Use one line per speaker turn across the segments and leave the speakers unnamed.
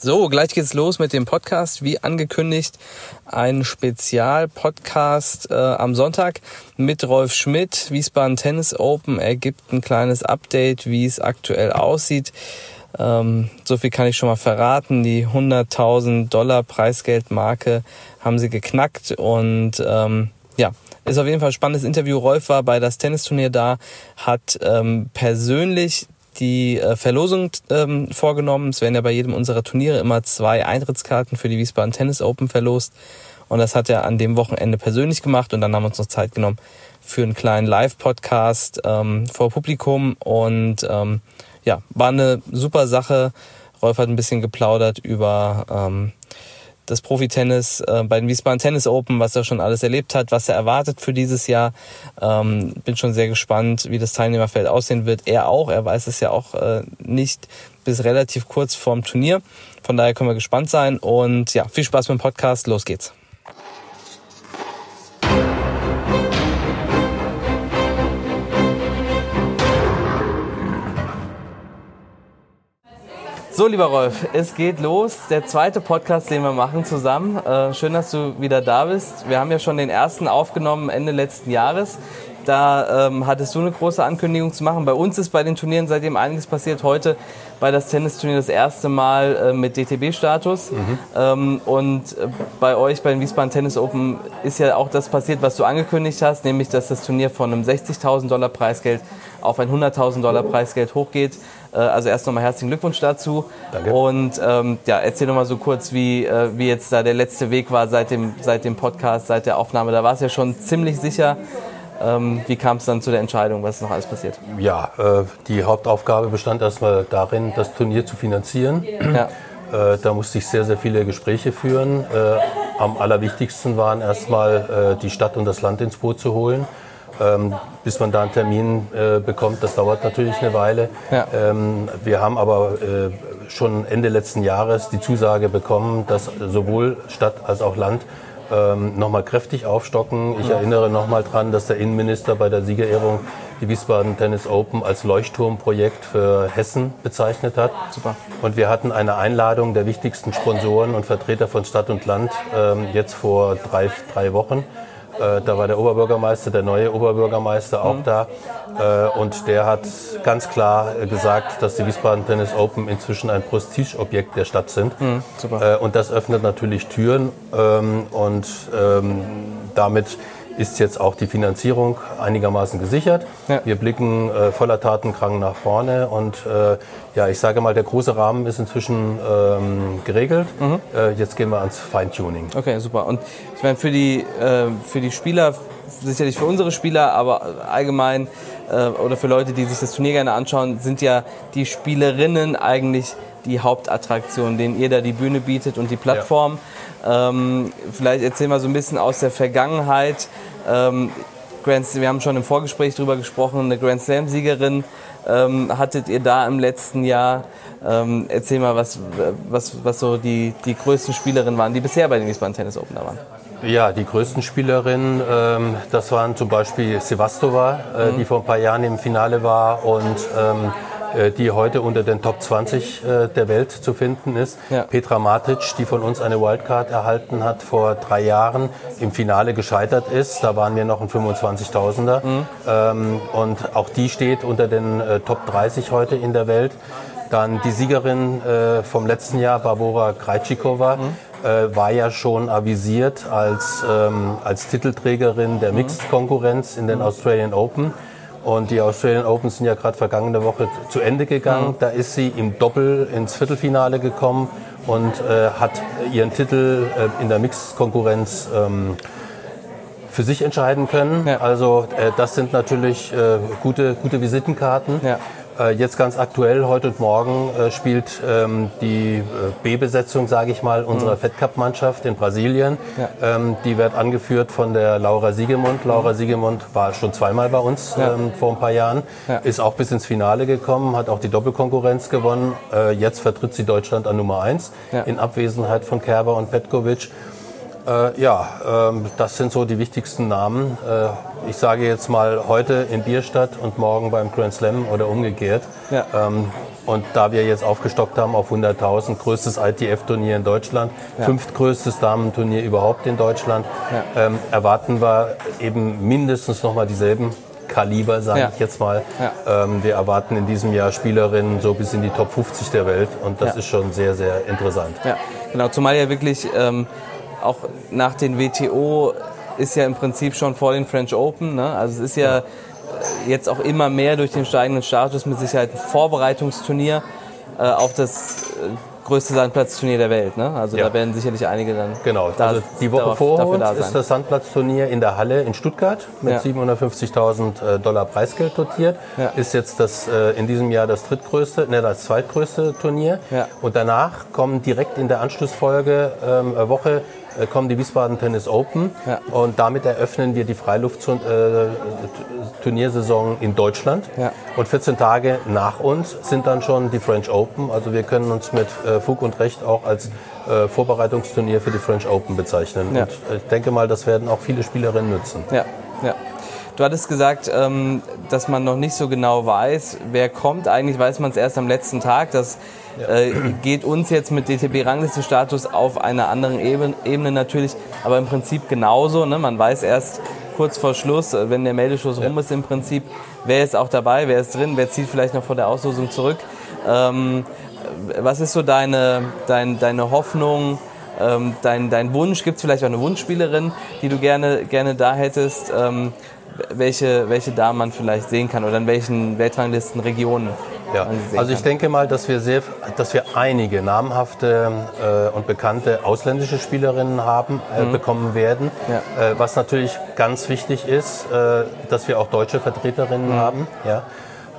So, gleich geht's los mit dem Podcast. Wie angekündigt, ein Spezialpodcast äh, am Sonntag mit Rolf Schmidt. Wiesbaden Tennis Open. Er gibt ein kleines Update, wie es aktuell aussieht. Ähm, so viel kann ich schon mal verraten. Die 100.000 Dollar Preisgeldmarke haben sie geknackt und ähm, ja, ist auf jeden Fall ein spannendes Interview. Rolf war bei das Tennisturnier da, hat ähm, persönlich die äh, Verlosung ähm, vorgenommen. Es werden ja bei jedem unserer Turniere immer zwei Eintrittskarten für die Wiesbaden Tennis Open verlost. Und das hat er an dem Wochenende persönlich gemacht und dann haben wir uns noch Zeit genommen für einen kleinen Live-Podcast ähm, vor Publikum. Und ähm, ja, war eine super Sache. Rolf hat ein bisschen geplaudert über ähm, das Profitennis äh, bei den Wiesbaden Tennis Open, was er schon alles erlebt hat, was er erwartet für dieses Jahr. Ähm, bin schon sehr gespannt, wie das Teilnehmerfeld aussehen wird. Er auch, er weiß es ja auch äh, nicht bis relativ kurz vorm Turnier. Von daher können wir gespannt sein und ja, viel Spaß mit dem Podcast. Los geht's. So, lieber Rolf, es geht los. Der zweite Podcast, den wir machen zusammen. Äh, schön, dass du wieder da bist. Wir haben ja schon den ersten aufgenommen Ende letzten Jahres. Da ähm, hattest du eine große Ankündigung zu machen. Bei uns ist bei den Turnieren seitdem einiges passiert. Heute bei das Tennisturnier das erste Mal äh, mit DTB-Status. Mhm. Ähm, und äh, bei euch, bei den Wiesbaden Tennis Open, ist ja auch das passiert, was du angekündigt hast, nämlich dass das Turnier von einem 60.000 Dollar Preisgeld auf ein 100.000 Dollar Preisgeld hochgeht. Äh, also erst nochmal herzlichen Glückwunsch dazu.
Danke.
Und ähm, ja, erzähl nochmal so kurz, wie, äh, wie jetzt da der letzte Weg war seit dem, seit dem Podcast, seit der Aufnahme. Da war es ja schon ziemlich sicher. Ähm, wie kam es dann zu der Entscheidung? Was ist noch alles passiert?
Ja, äh, die Hauptaufgabe bestand erstmal darin, das Turnier zu finanzieren. Ja. Äh, da musste ich sehr, sehr viele Gespräche führen. Äh, am allerwichtigsten waren erstmal äh, die Stadt und das Land ins Boot zu holen. Ähm, bis man da einen Termin äh, bekommt, das dauert natürlich eine Weile. Ja. Ähm, wir haben aber äh, schon Ende letzten Jahres die Zusage bekommen, dass sowohl Stadt als auch Land ähm, nochmal kräftig aufstocken. Ich erinnere nochmal dran, dass der Innenminister bei der Siegerehrung die Wiesbaden Tennis Open als Leuchtturmprojekt für Hessen bezeichnet hat. Super. Und wir hatten eine Einladung der wichtigsten Sponsoren und Vertreter von Stadt und Land ähm, jetzt vor drei, drei Wochen. Äh, da war der Oberbürgermeister, der neue Oberbürgermeister auch mhm. da. Äh, und der hat ganz klar gesagt, dass die Wiesbaden Tennis Open inzwischen ein Prestigeobjekt der Stadt sind. Mhm. Äh, und das öffnet natürlich Türen. Ähm, und ähm, damit ist jetzt auch die Finanzierung einigermaßen gesichert. Ja. Wir blicken äh, voller Tatenkrang nach vorne und äh, ja, ich sage mal, der große Rahmen ist inzwischen ähm, geregelt. Mhm. Äh, jetzt gehen wir ans Feintuning.
Okay, super. Und ich meine, für die, äh, für die Spieler, sicherlich für unsere Spieler, aber allgemein äh, oder für Leute, die sich das Turnier gerne anschauen, sind ja die Spielerinnen eigentlich die Hauptattraktion, denen ihr da die Bühne bietet und die Plattform. Ja. Ähm, vielleicht erzähl mal so ein bisschen aus der Vergangenheit. Ähm, Grand, wir haben schon im Vorgespräch darüber gesprochen, eine Grand Slam-Siegerin ähm, hattet ihr da im letzten Jahr. Ähm, erzähl mal, was, was, was so die, die größten Spielerinnen waren, die bisher bei den Wiesbaden Tennis Open da waren.
Ja, die größten Spielerinnen, ähm, das waren zum Beispiel Sevastova, äh, mhm. die vor ein paar Jahren im Finale war und ähm, äh, die heute unter den Top 20 äh, der Welt zu finden ist. Ja. Petra Matic, die von uns eine Wildcard erhalten hat, vor drei Jahren im Finale gescheitert ist. Da waren wir noch ein 25.000er. Mhm. Ähm, und auch die steht unter den äh, Top 30 heute in der Welt. Dann die Siegerin vom letzten Jahr, Barbora Krajcikova, mhm. War ja schon avisiert als, ähm, als Titelträgerin der mhm. Mixed-Konkurrenz in den mhm. Australian Open. Und die Australian Open sind ja gerade vergangene Woche zu Ende gegangen. Mhm. Da ist sie im Doppel ins Viertelfinale gekommen und äh, hat ihren Titel äh, in der Mixkonkurrenz ähm, für sich entscheiden können. Ja. Also äh, das sind natürlich äh, gute, gute Visitenkarten. Ja. Äh, jetzt ganz aktuell, heute und morgen äh, spielt ähm, die äh, B-Besetzung, sage ich mal, unserer mhm. Fed Cup-Mannschaft in Brasilien. Ja. Ähm, die wird angeführt von der Laura Siegemund. Laura mhm. Siegemund war schon zweimal bei uns ja. ähm, vor ein paar Jahren, ja. ist auch bis ins Finale gekommen, hat auch die Doppelkonkurrenz gewonnen. Äh, jetzt vertritt sie Deutschland an Nummer 1 in Abwesenheit von Kerber und Petkovic. Äh, ja, ähm, das sind so die wichtigsten Namen. Äh, ich sage jetzt mal heute in Bierstadt und morgen beim Grand Slam oder umgekehrt. Ja. Ähm, und da wir jetzt aufgestockt haben auf 100.000, größtes ITF-Turnier in Deutschland, ja. fünftgrößtes Damenturnier überhaupt in Deutschland, ja. ähm, erwarten wir eben mindestens nochmal dieselben Kaliber, sage ja. ich jetzt mal. Ja. Ähm, wir erwarten in diesem Jahr Spielerinnen so bis in die Top 50 der Welt und das ja. ist schon sehr, sehr interessant.
Ja, genau, zumal ja wirklich ähm, auch nach den WTO ist ja im Prinzip schon vor den French Open. Ne? Also es ist ja, jetzt auch immer mehr durch den steigenden Status mit Sicherheit ein Vorbereitungsturnier äh, auf das äh, größte Sandplatzturnier der Welt. Ne? Also ja. da werden sicherlich einige dann.
Genau. Da, also die Woche vor uns da ist das Sandplatzturnier in der Halle in Stuttgart mit ja. 750.000 äh, Dollar Preisgeld dotiert. Ja. Ist jetzt das äh, in diesem Jahr das drittgrößte, ne, das zweitgrößte Turnier. Und danach kommen direkt in der Anschlussfolge ähm, Woche kommen die Wiesbaden Tennis Open ja. und damit eröffnen wir die Freiluft-Turniersaison in Deutschland. Ja. Und 14 Tage nach uns sind dann schon die French Open. Also wir können uns mit äh, Fug und Recht auch als äh, Vorbereitungsturnier für die French Open bezeichnen. Ja. Und ich denke mal, das werden auch viele Spielerinnen nutzen.
Ja, ja. Du hattest gesagt, ähm, dass man noch nicht so genau weiß, wer kommt. Eigentlich weiß man es erst am letzten Tag. Das äh, geht uns jetzt mit DTB-Rangliste-Status auf einer anderen Ebene, natürlich, aber im Prinzip genauso. Ne? Man weiß erst kurz vor Schluss, äh, wenn der Meldeschluss rum ist im Prinzip, wer ist auch dabei, wer ist drin, wer zieht vielleicht noch vor der Auslosung zurück. Ähm, was ist so deine, dein, deine Hoffnung, ähm, dein, dein Wunsch? Gibt es vielleicht auch eine Wunschspielerin, die du gerne, gerne da hättest? Ähm, welche, welche da man vielleicht sehen kann oder in welchen Weltranglistenregionen.
Ja, also ich denke mal, dass wir, sehr, dass wir einige namhafte äh, und bekannte ausländische Spielerinnen haben, äh, mhm. bekommen werden. Ja. Äh, was natürlich ganz wichtig ist, äh, dass wir auch deutsche Vertreterinnen mhm. haben. Ja.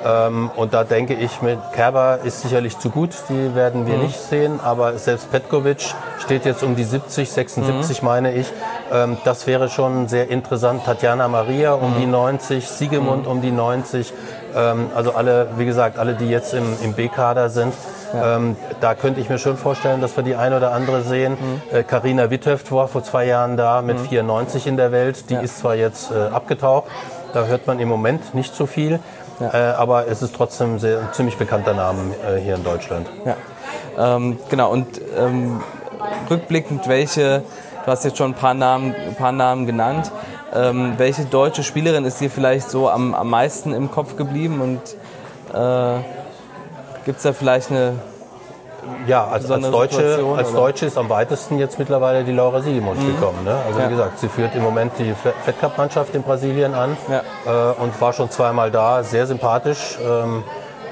Ähm, und da denke ich, mit Kerber ist sicherlich zu gut, die werden wir mhm. nicht sehen, aber selbst Petkovic steht jetzt um die 70, 76 mhm. meine ich. Ähm, das wäre schon sehr interessant. Tatjana Maria um mhm. die 90, Siegemund mhm. um die 90. Ähm, also alle, wie gesagt, alle, die jetzt im, im B-Kader sind. Ja. Ähm, da könnte ich mir schon vorstellen, dass wir die eine oder andere sehen. Karina mhm. äh, Witthöft war vor zwei Jahren da mit 94 mhm. in der Welt. Die ja. ist zwar jetzt äh, abgetaucht, da hört man im Moment nicht so viel. Ja. Äh, aber es ist trotzdem sehr, ein ziemlich bekannter Name äh, hier in Deutschland.
Ja. Ähm, genau, und ähm, rückblickend, welche, du hast jetzt schon ein paar Namen, ein paar Namen genannt, ähm, welche deutsche Spielerin ist dir vielleicht so am, am meisten im Kopf geblieben und äh, gibt es da vielleicht eine
ja, als, als, Deutsche, als Deutsche ist am weitesten jetzt mittlerweile die Laura Siegemund mhm. gekommen. Ne? Also ja. wie gesagt, sie führt im Moment die Fed Cup Mannschaft in Brasilien an ja. äh, und war schon zweimal da, sehr sympathisch. Ähm,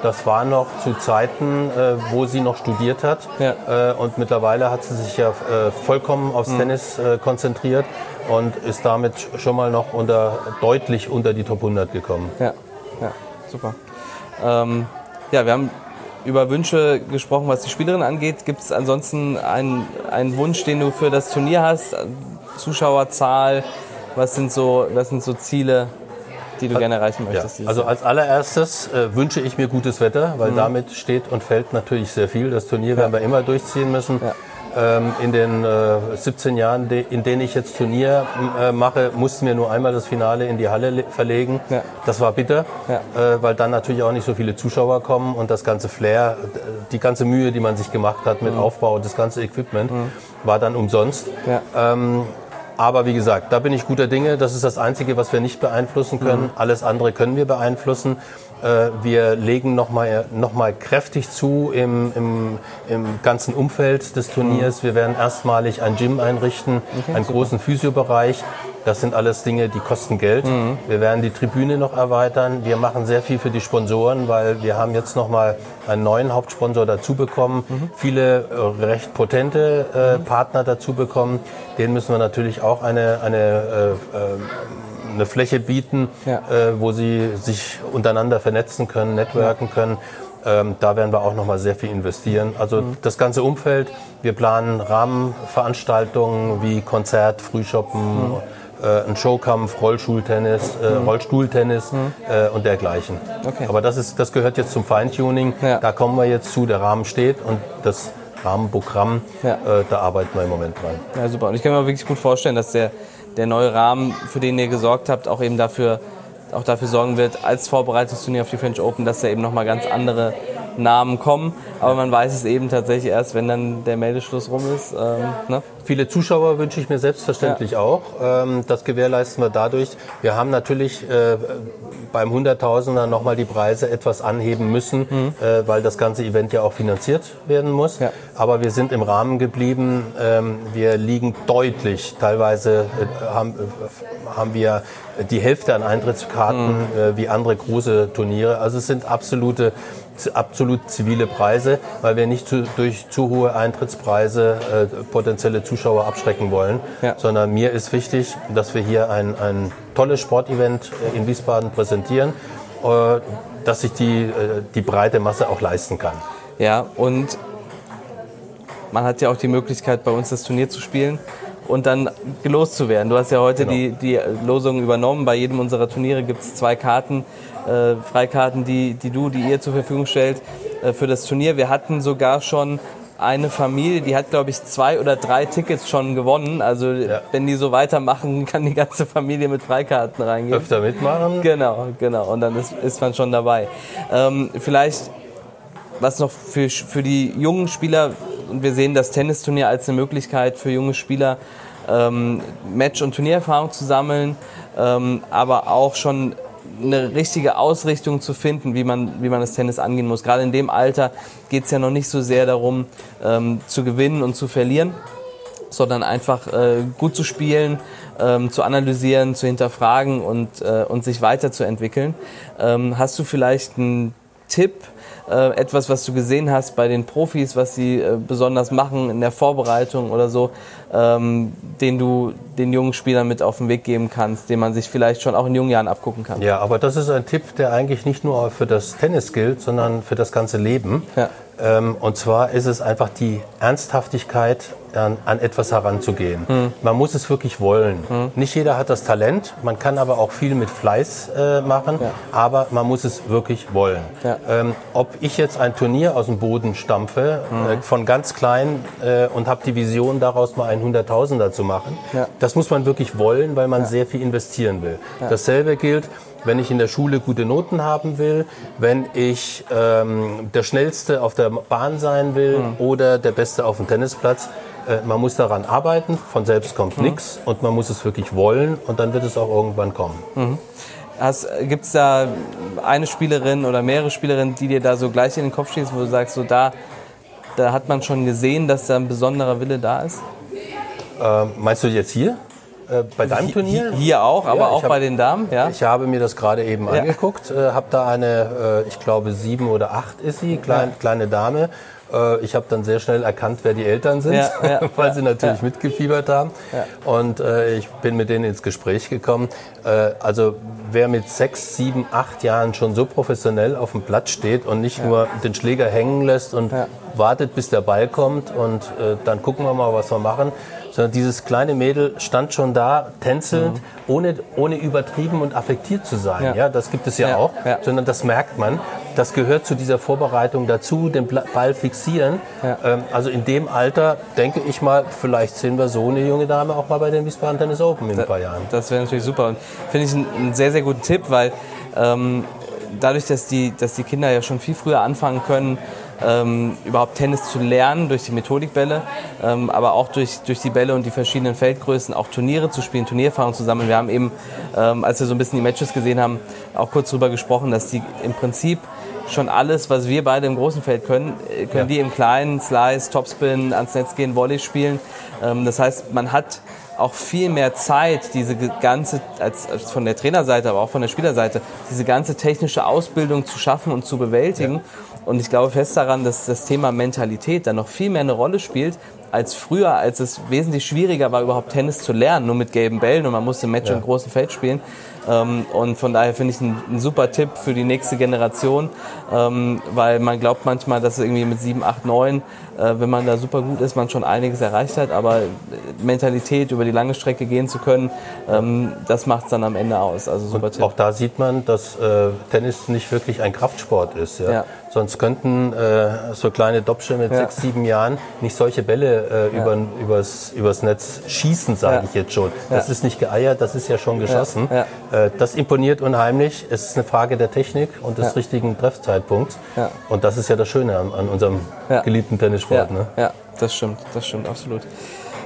das war noch zu Zeiten, äh, wo sie noch studiert hat. Ja. Äh, und mittlerweile hat sie sich ja äh, vollkommen aufs mhm. Tennis äh, konzentriert und ist damit schon mal noch unter, deutlich unter die Top 100 gekommen.
Ja, ja super. Ähm, ja, wir haben über Wünsche gesprochen, was die Spielerin angeht. Gibt es ansonsten einen, einen Wunsch, den du für das Turnier hast? Zuschauerzahl? Was sind so, was sind so Ziele, die du gerne erreichen möchtest?
Ja. Also als allererstes äh, wünsche ich mir gutes Wetter, weil mhm. damit steht und fällt natürlich sehr viel. Das Turnier ja. werden wir immer durchziehen müssen. Ja. Ähm, in den äh, 17 Jahren, in denen ich jetzt Turnier äh, mache, mussten wir nur einmal das Finale in die Halle verlegen. Ja. Das war bitter, ja. äh, weil dann natürlich auch nicht so viele Zuschauer kommen und das ganze Flair, die ganze Mühe, die man sich gemacht hat mit mhm. Aufbau und das ganze Equipment, mhm. war dann umsonst. Ja. Ähm, aber wie gesagt, da bin ich guter Dinge. Das ist das Einzige, was wir nicht beeinflussen können. Mhm. Alles andere können wir beeinflussen. Äh, wir legen nochmal noch mal kräftig zu im, im, im ganzen Umfeld des Turniers. Mhm. Wir werden erstmalig ein Gym einrichten, okay, einen super. großen Physiobereich. Das sind alles Dinge, die kosten Geld. Mhm. Wir werden die Tribüne noch erweitern. Wir machen sehr viel für die Sponsoren, weil wir haben jetzt nochmal einen neuen Hauptsponsor dazu bekommen. Mhm. Viele äh, recht potente äh, mhm. Partner dazu bekommen. Denen müssen wir natürlich auch eine, eine äh, äh eine Fläche bieten, ja. äh, wo sie sich untereinander vernetzen können, networken können. Ähm, da werden wir auch noch mal sehr viel investieren. Also mhm. das ganze Umfeld. Wir planen Rahmenveranstaltungen wie Konzert, Frühshoppen, mhm. äh, ein Showkampf, Rollstuhltennis, äh, mhm. Rollstuhltennis mhm. äh, und dergleichen. Okay. Aber das, ist, das gehört jetzt zum Feintuning. Ja. Da kommen wir jetzt zu. Der Rahmen steht und das Rahmenprogramm. Ja. Äh, da arbeiten wir im Moment dran.
Ja, super. Und ich kann mir wirklich gut vorstellen, dass der, der neue Rahmen, für den ihr gesorgt habt, auch eben dafür, auch dafür sorgen wird, als Vorbereitungsturnier auf die French Open, dass er eben nochmal ganz andere Namen kommen, aber man weiß es eben tatsächlich erst, wenn dann der Meldeschluss rum ist. Ähm,
ne? Viele Zuschauer wünsche ich mir selbstverständlich ja. auch. Ähm, das gewährleisten wir dadurch. Wir haben natürlich äh, beim Hunderttausender nochmal die Preise etwas anheben müssen, mhm. äh, weil das ganze Event ja auch finanziert werden muss. Ja. Aber wir sind im Rahmen geblieben. Ähm, wir liegen deutlich. Teilweise äh, haben, äh, haben wir die Hälfte an Eintrittskarten mhm. Äh, wie andere große Turniere. Also es sind absolute absolut zivile Preise, weil wir nicht zu, durch zu hohe Eintrittspreise äh, potenzielle Zuschauer abschrecken wollen, ja. sondern mir ist wichtig, dass wir hier ein, ein tolles Sportevent äh, in Wiesbaden präsentieren, äh, dass sich die, äh, die breite Masse auch leisten kann.
Ja, und man hat ja auch die Möglichkeit, bei uns das Turnier zu spielen und dann gelost zu werden. Du hast ja heute genau. die, die Losung übernommen. Bei jedem unserer Turniere gibt es zwei Karten, äh, Freikarten, die, die du, die ihr zur Verfügung stellt äh, für das Turnier. Wir hatten sogar schon eine Familie, die hat, glaube ich, zwei oder drei Tickets schon gewonnen. Also ja. wenn die so weitermachen, kann die ganze Familie mit Freikarten reingehen.
Öfter mitmachen.
Genau, genau. Und dann ist, ist man schon dabei. Ähm, vielleicht was noch für, für die jungen Spieler, und wir sehen das Tennisturnier als eine Möglichkeit für junge Spieler, ähm, Match- und Turniererfahrung zu sammeln, ähm, aber auch schon eine richtige Ausrichtung zu finden, wie man, wie man das Tennis angehen muss. Gerade in dem Alter geht es ja noch nicht so sehr darum, ähm, zu gewinnen und zu verlieren, sondern einfach äh, gut zu spielen, ähm, zu analysieren, zu hinterfragen und, äh, und sich weiterzuentwickeln. Ähm, hast du vielleicht einen Tipp, äh, etwas, was du gesehen hast bei den Profis, was sie äh, besonders machen in der Vorbereitung oder so, ähm, den du den jungen Spielern mit auf den Weg geben kannst, den man sich vielleicht schon auch in jungen Jahren abgucken kann?
Ja, aber das ist ein Tipp, der eigentlich nicht nur für das Tennis gilt, sondern für das ganze Leben. Ja. Ähm, und zwar ist es einfach die Ernsthaftigkeit, an, an etwas heranzugehen. Mhm. Man muss es wirklich wollen. Mhm. Nicht jeder hat das Talent, man kann aber auch viel mit Fleiß äh, machen, ja. aber man muss es wirklich wollen. Ja. Ähm, ob ich jetzt ein Turnier aus dem Boden stampfe, mhm. äh, von ganz klein äh, und habe die Vision daraus mal ein Hunderttausender zu machen, ja. das muss man wirklich wollen, weil man sehr viel investieren will. Dasselbe gilt, wenn ich in der Schule gute Noten haben will, wenn ich ähm, der Schnellste auf der Bahn sein will mhm. oder der Beste auf dem Tennisplatz. Äh, man muss daran arbeiten, von selbst kommt mhm. nichts und man muss es wirklich wollen und dann wird es auch irgendwann kommen. Mhm.
Gibt es da eine Spielerin oder mehrere Spielerinnen, die dir da so gleich in den Kopf schießen, wo du sagst, so da, da hat man schon gesehen, dass da ein besonderer Wille da ist?
Äh, meinst du jetzt hier? Äh, bei deinem Turnier?
Hier auch, aber ja, auch hab, bei den Damen, ja?
Ich habe mir das gerade eben ja. angeguckt, äh, habe da eine, äh, ich glaube sieben oder acht ist sie, klein, kleine Dame. Äh, ich habe dann sehr schnell erkannt, wer die Eltern sind, ja, ja, weil sie natürlich mitgefiebert haben. Und äh, ich bin mit denen ins Gespräch gekommen. Äh, also wer mit sechs, sieben, acht Jahren schon so professionell auf dem Platz steht und nicht nur den Schläger hängen lässt und wartet, bis der Ball kommt und dann gucken wir mal, was wir machen sondern dieses kleine Mädel stand schon da, tänzelnd, mhm. ohne, ohne übertrieben und affektiert zu sein. Ja. ja das gibt es ja, ja auch, ja. sondern das merkt man. Das gehört zu dieser Vorbereitung dazu, den Ball fixieren. Ähm, also in dem Alter, denke ich mal, vielleicht sehen wir so eine junge Dame auch mal bei den Wiesbaden Tennis Open in ein paar Jahren.
Das wäre natürlich super und finde ich einen, einen, sehr, sehr guten Tipp, weil ähm, dadurch, dass die, dass die Kinder ja schon viel früher anfangen können, ähm, überhaupt Tennis zu lernen durch die Methodikbälle, ähm, aber auch durch, durch die Bälle und die verschiedenen Feldgrößen auch Turniere zu spielen, Turniererfahrung zu sammeln. Wir haben eben, ähm, als wir so ein bisschen die Matches gesehen haben, auch kurz darüber gesprochen, dass die im Prinzip schon alles, was wir beide im großen Feld können, äh, können ja. die im kleinen Slice, Topspin, ans Netz gehen, Volley spielen. Ähm, das heißt, man hat auch viel mehr Zeit, diese ganze, als, als, von der Trainerseite, aber auch von der Spielerseite, diese ganze technische Ausbildung zu schaffen und zu bewältigen. Ja. Und ich glaube fest daran, dass das Thema Mentalität da noch viel mehr eine Rolle spielt als früher, als es wesentlich schwieriger war, überhaupt Tennis zu lernen, nur mit gelben Bällen und man musste Match ja. im großen Feld spielen. Ähm, und von daher finde ich ein, ein, super Tipp für die nächste Generation, ähm, weil man glaubt manchmal, dass irgendwie mit 7, 8, 9, wenn man da super gut ist, man schon einiges erreicht hat, aber Mentalität über die lange Strecke gehen zu können, ähm, das macht es dann am Ende aus.
Also super Tipp. Auch da sieht man, dass äh, Tennis nicht wirklich ein Kraftsport ist. Ja? ja. Sonst könnten äh, so kleine Dopsche mit
Ja.
sechs, sieben Jahren nicht solche Bälle äh,
Ja.
über, übers, übers Netz schießen, sage
Ja.
ich jetzt schon. Das ist nicht geeiert, das ist ja schon geschossen. Äh, das imponiert unheimlich. Es ist eine Frage der Technik und des richtigen Treffzeitpunkts. Und das ist ja das Schöne an, an unserem geliebten Tennissport. Ne?
ja, das stimmt, das stimmt absolut.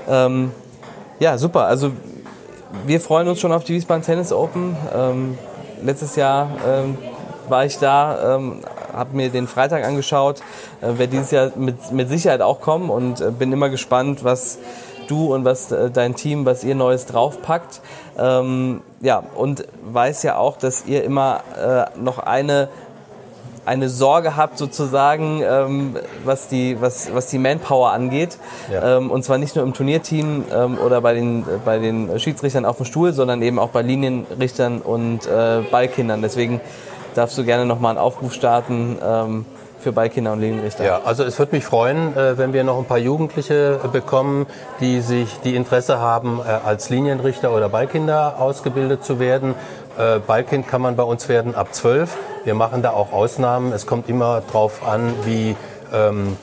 Ähm, ja, super. Also wir freuen uns schon auf die Wiesbaden Tennis Open. Ähm, letztes Jahr ähm, war ich da, ähm, habe mir den Freitag angeschaut, äh, werde dieses Jahr mit, mit Sicherheit auch kommen und äh, bin immer gespannt, was du und was äh, dein Team, was ihr Neues draufpackt. Ähm, ja, und weiß ja auch, dass ihr immer äh, noch eine eine Sorge habt sozusagen, ähm, was, die, was, was die Manpower angeht.
Ja.
Ähm, und zwar nicht nur im Turnierteam ähm, oder bei den, äh, bei den Schiedsrichtern auf dem Stuhl, sondern eben auch bei Linienrichtern und äh, Ballkindern. Deswegen darfst du gerne nochmal einen Aufruf starten ähm, für Ballkinder und Linienrichter.
Ja, also es würde mich freuen, äh, wenn wir noch ein paar Jugendliche äh, bekommen, die sich die Interesse haben, äh, als Linienrichter oder Ballkinder ausgebildet zu werden. Ballkind kann man bei uns werden ab 12. Wir machen da auch Ausnahmen. Es kommt immer drauf an, wie ähm,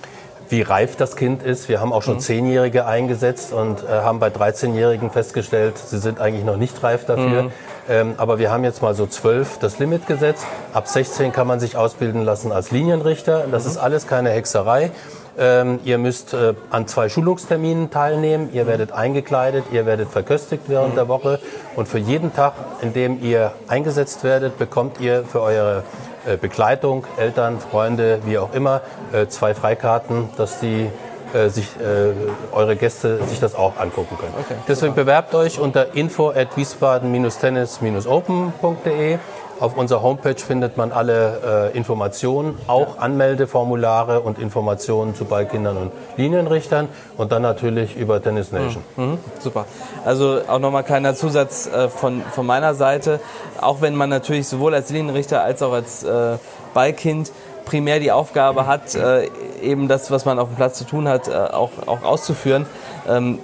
wie reif das Kind ist. Wir haben auch schon Zehnjährige eingesetzt und äh, haben bei 13-Jährigen festgestellt, sie sind eigentlich noch nicht reif dafür. Ähm, aber wir haben jetzt mal so zwölf das Limit gesetzt. Ab 16 kann man sich ausbilden lassen als Linienrichter. Das ist alles keine Hexerei. Ähm, ihr müsst äh, an zwei Schulungsterminen teilnehmen. Ihr werdet eingekleidet, ihr werdet verköstigt während der Woche. Und für jeden Tag, in dem ihr eingesetzt werdet, bekommt ihr für eure äh, Begleitung, Eltern, Freunde, wie auch immer, äh, zwei Freikarten, dass die äh, sich, äh, eure Gäste sich das auch angucken können.
Okay,
Deswegen bewerbt euch unter info at wiesbaden-tennis-open.de. Auf unserer Homepage findet man alle äh, Informationen, auch Anmeldeformulare und Informationen zu Ballkindern und Linienrichtern und dann natürlich über Tennis Nation.
Mhm, super. Also auch nochmal kleiner Zusatz äh, von, von meiner Seite. Auch wenn man natürlich sowohl als Linienrichter als auch als äh, Ballkind primär die Aufgabe hat, äh, eben das, was man auf dem Platz zu tun hat, äh, auch, auch auszuführen, ähm,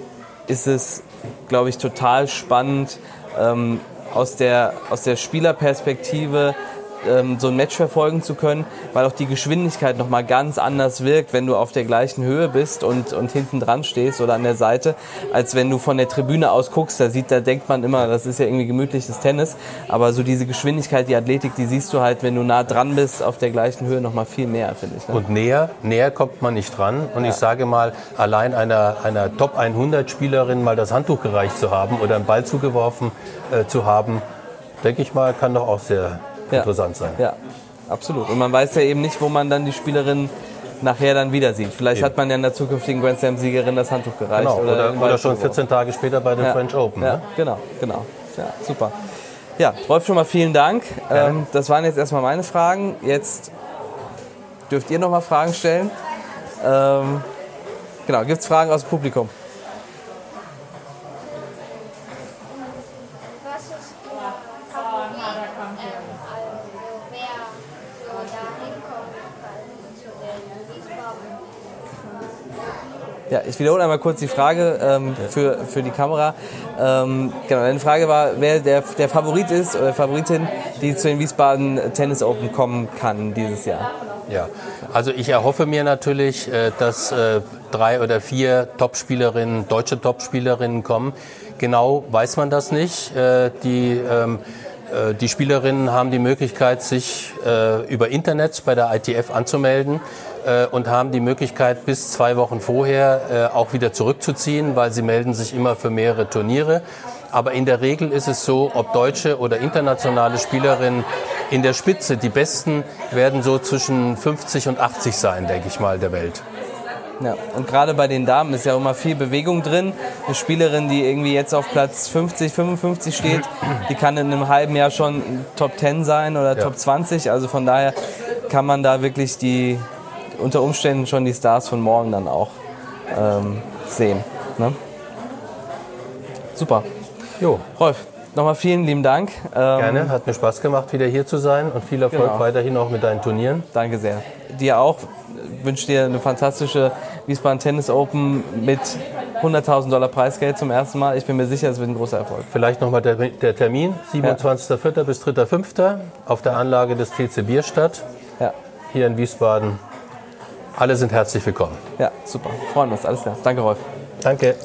ist es, glaube ich, total spannend, ähm, aus, der, aus der Spielerperspektive ähm, so ein Match verfolgen zu können, weil auch die Geschwindigkeit nochmal ganz anders wirkt, wenn du auf der gleichen Höhe bist und, und hinten dran stehst oder an der Seite, als wenn du von der Tribüne aus guckst. Da, sieht, da denkt man immer, das ist ja irgendwie gemütliches Tennis. Aber so diese Geschwindigkeit, die Athletik, die siehst du halt, wenn du nah dran bist, auf der gleichen Höhe nochmal viel mehr, finde ich. Ne?
Und näher, näher kommt man nicht dran. Und ich sage mal, allein einer, einer Top 100 Spielerin mal das Handtuch gereicht zu haben oder einen Ball zugeworfen äh, zu haben, denke ich mal, kann doch auch sehr
Ja.
interessant sein.
Ja, absolut. Und man weiß ja eben nicht, wo man dann die Spielerin nachher dann wieder sieht. Vielleicht
Eben.
hat man ja einer zukünftigen Grand Slam-Siegerin das Handtuch gereicht.
Genau. Oder, oder,
Ball
schon
zugeworfen.
14 Tage später bei den
ja.
French Open.
Ja,
Ne?
genau, genau. Ja, super. Ja, Rolf, schon mal vielen Dank. Ähm, das waren jetzt erstmal meine Fragen. Jetzt dürft ihr noch mal Fragen stellen. Ähm, genau, gibt es Fragen aus dem Publikum? Ja, ich wiederhole einmal kurz die Frage ähm, für, für die Kamera. Ähm, genau, deine Frage war, wer der, der Favorit ist oder Favoritin, die zu den Wiesbaden Tennis Open kommen kann dieses Jahr.
Ja, also ich erhoffe mir natürlich, äh, dass äh, drei oder vier Topspielerinnen, deutsche Topspielerinnen kommen. Genau weiß man das nicht. Äh, Die, ähm, äh, die Spielerinnen haben die Möglichkeit, sich äh, über Internet bei der ITF anzumelden äh, und haben die Möglichkeit, bis zwei Wochen vorher äh, auch wieder zurückzuziehen, weil sie melden sich immer für mehrere Turniere. Aber in der Regel ist es so, ob deutsche oder internationale Spielerinnen in der Spitze, die Besten werden so zwischen 50 und 80 sein, denke ich mal, der Welt.
Ja, und gerade bei den Damen ist ja immer viel Bewegung drin. Eine Spielerin, die irgendwie jetzt auf Platz 50, 55 steht, die kann in einem halben Jahr schon Top 10 sein oder
Ja.
Top 20. Also von daher kann man da wirklich die unter Umständen schon die Stars von morgen dann auch ähm, sehen. Ne? Super.
Jo,
Rolf, nochmal vielen lieben Dank. Ähm,
gerne. Hat mir Spaß gemacht, wieder hier zu sein und viel Erfolg
Genau.
weiterhin auch mit deinen Turnieren.
Danke sehr. Dir auch. Wünsche dir eine fantastische Wiesbaden Tennis Open mit 100.000 Dollar Preisgeld zum ersten Mal. Ich bin mir sicher, es wird ein großer Erfolg.
Vielleicht nochmal der, der Termin, 27.04. bis 3.05. auf der Anlage des TC Bierstadt.
Ja.
hier in Wiesbaden. Alle sind herzlich willkommen.
Ja, super. Freuen uns. Alles klar. Danke, Rolf.
Danke.